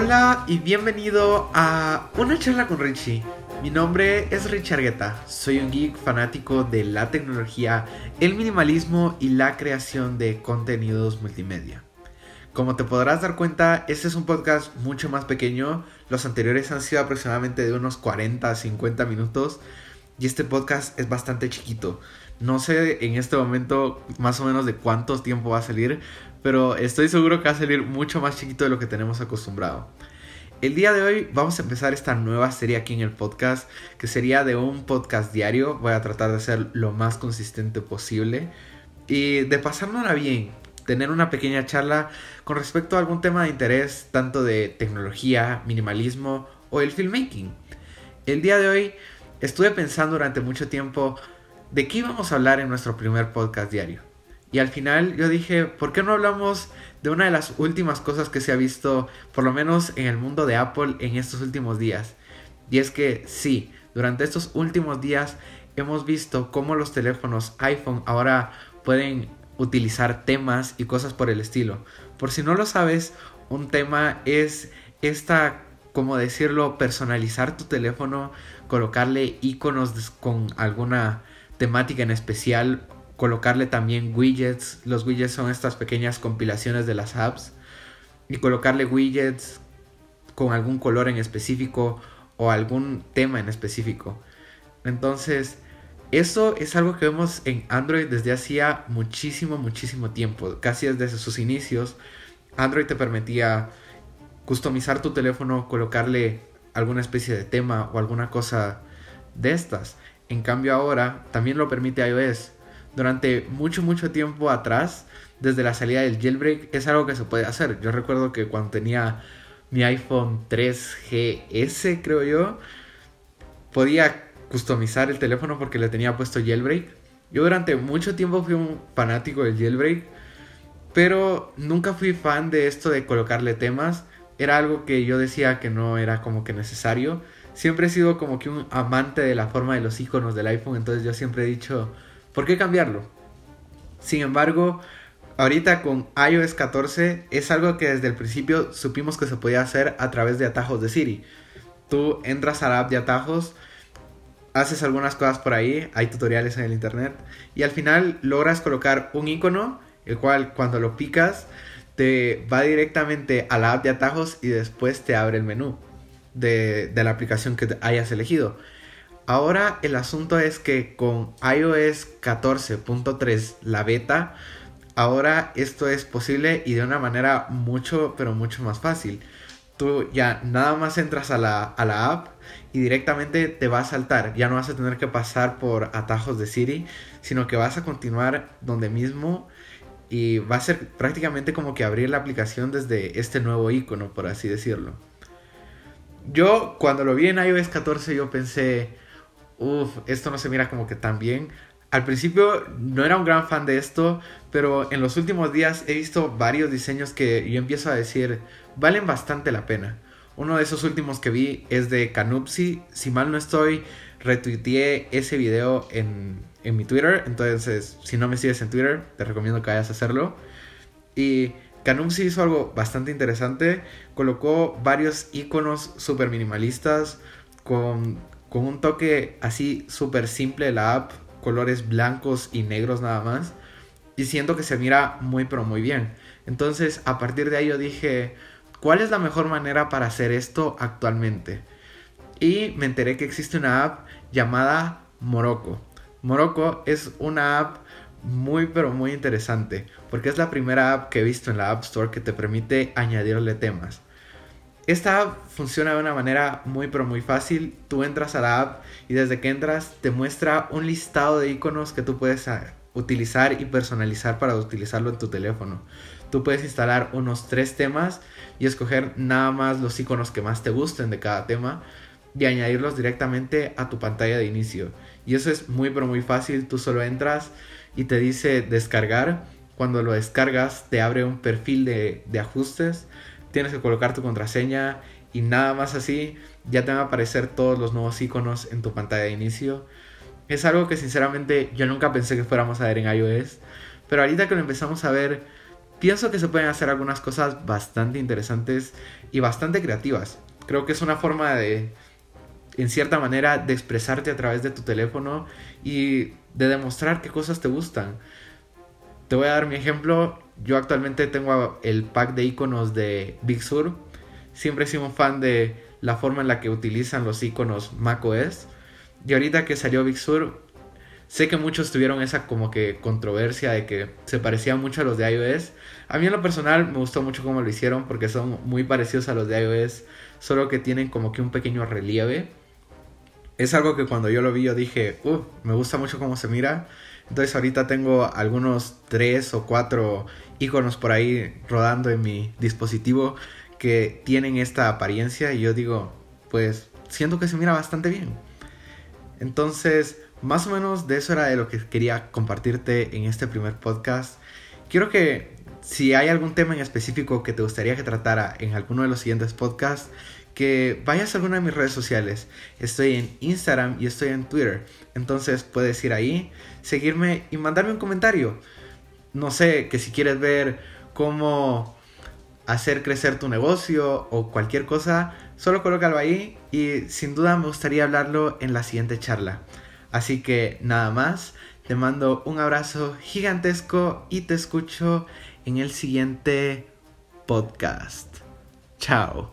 Hola y bienvenido a una charla con Richie. Mi nombre es Richard Argueta. Soy un geek fanático de la tecnología, el minimalismo y la creación de contenidos multimedia. Como te podrás dar cuenta, este es un podcast mucho más pequeño. Los anteriores han sido aproximadamente de unos 40 a 50 minutos y este podcast es bastante chiquito. No sé en este momento más o menos de cuánto tiempo va a salir, pero estoy seguro que va a salir mucho más chiquito de lo que tenemos acostumbrado. El día de hoy vamos a empezar esta nueva serie aquí en el podcast, que sería de un podcast diario. Voy a tratar de ser lo más consistente posible y de pasárnosla bien, tener una pequeña charla con respecto a algún tema de interés, tanto de tecnología, minimalismo o el filmmaking. El día de hoy estuve pensando durante mucho tiempo de qué íbamos a hablar en nuestro primer podcast diario. Y al final yo dije, ¿por qué no hablamos de una de las últimas cosas que se ha visto, por lo menos en el mundo de Apple, en estos últimos días? Y es que sí, durante estos últimos días hemos visto cómo los teléfonos iPhone ahora pueden utilizar temas y cosas por el estilo. Por si no lo sabes, un tema es esta, como decirlo, personalizar tu teléfono, colocarle iconos con alguna temática en especial colocarle también widgets. Los widgets son estas pequeñas compilaciones de las apps. Y colocarle widgets con algún color en específico o algún tema en específico. Entonces, eso es algo que vemos en Android desde hacía muchísimo, muchísimo tiempo. Casi desde sus inicios. Android te permitía customizar tu teléfono, colocarle alguna especie de tema o alguna cosa de estas. En cambio ahora también lo permite iOS durante mucho, mucho tiempo atrás, desde la salida del jailbreak, es algo que se puede hacer. Yo recuerdo que cuando tenía mi iPhone 3GS, creo yo, podía customizar el teléfono porque le tenía puesto jailbreak. Yo durante mucho tiempo fui un fanático del jailbreak, pero nunca fui fan de esto de colocarle temas. Era algo que yo decía que no era como que necesario. Siempre he sido como que un amante de la forma de los iconos del iPhone, entonces yo siempre he dicho, ¿Por qué cambiarlo? Sin embargo, ahorita con iOS 14 es algo que desde el principio supimos que se podía hacer a través de atajos de Siri. Tú entras a la app de atajos, haces algunas cosas por ahí, hay tutoriales en el internet y al final logras colocar un icono, el cual cuando lo picas te va directamente a la app de atajos y después te abre el menú de, de la aplicación que hayas elegido. Ahora el asunto es que con iOS 14.3, la beta, ahora esto es posible y de una manera mucho, pero mucho más fácil. Tú ya nada más entras a la, a la app y directamente te va a saltar. Ya no vas a tener que pasar por atajos de Siri, sino que vas a continuar donde mismo y va a ser prácticamente como que abrir la aplicación desde este nuevo icono, por así decirlo. Yo cuando lo vi en iOS 14 yo pensé, uff, esto no se mira como que tan bien. Al principio no era un gran fan de esto, pero en los últimos días he visto varios diseños que yo empiezo a decir valen bastante la pena. Uno de esos últimos que vi es de Canupsi. Si mal no estoy, retuiteé ese video en, en mi Twitter. Entonces, si no me sigues en Twitter, te recomiendo que vayas a hacerlo. Y Canupsi hizo algo bastante interesante. Colocó varios iconos super minimalistas con con un toque así súper simple de la app, colores blancos y negros nada más, y siento que se mira muy pero muy bien. Entonces a partir de ahí yo dije, ¿cuál es la mejor manera para hacer esto actualmente? Y me enteré que existe una app llamada Morocco. Morocco es una app muy pero muy interesante porque es la primera app que he visto en la App Store que te permite añadirle temas. Esta app funciona de una manera muy pero muy fácil. Tú entras a la app y desde que entras te muestra un listado de iconos que tú puedes ah, utilizar y personalizar para utilizarlo en tu teléfono. Tú puedes instalar unos tres temas y escoger nada más los iconos que más te gusten de cada tema y añadirlos directamente a tu pantalla de inicio. Y eso es muy pero muy fácil. Tú solo entras y te dice descargar. Cuando lo descargas te abre un perfil de, de ajustes tienes que colocar tu contraseña y nada más así ya te van a aparecer todos los nuevos iconos en tu pantalla de inicio. Es algo que sinceramente yo nunca pensé que fuéramos a ver en iOS, pero ahorita que lo empezamos a ver pienso que se pueden hacer algunas cosas bastante interesantes y bastante creativas. Creo que es una forma de, en cierta manera, de expresarte a través de tu teléfono y de demostrar qué cosas te gustan. Te voy a dar mi ejemplo. Yo actualmente tengo el pack de iconos de Big Sur. Siempre he sido un fan de la forma en la que utilizan los iconos macOS. Y ahorita que salió Big Sur, Sé que muchos tuvieron esa como que controversia de que se parecían mucho a los de iOS. A mí en lo personal me gustó mucho cómo lo hicieron porque son muy parecidos a los de iOS, solo que tienen como que un pequeño relieve. Es algo que cuando yo lo vi yo dije, uh, me gusta mucho cómo se mira. Entonces ahorita tengo algunos tres o cuatro iconos por ahí rodando en mi dispositivo que tienen esta apariencia y yo digo, pues siento que se mira bastante bien. Entonces, más o menos de eso era de lo que quería compartirte en este primer podcast. Quiero que si hay algún tema en específico que te gustaría que tratara en alguno de los siguientes podcasts, que vayas a alguna de mis redes sociales. Estoy en Instagram y estoy en Twitter. Entonces puedes ir ahí, seguirme y mandarme un comentario. No sé, que si quieres ver cómo hacer crecer tu negocio o cualquier cosa, solo colócalo ahí y sin duda me gustaría hablarlo en la siguiente charla. Así que nada más, te mando un abrazo gigantesco y te escucho en el siguiente podcast. Chao.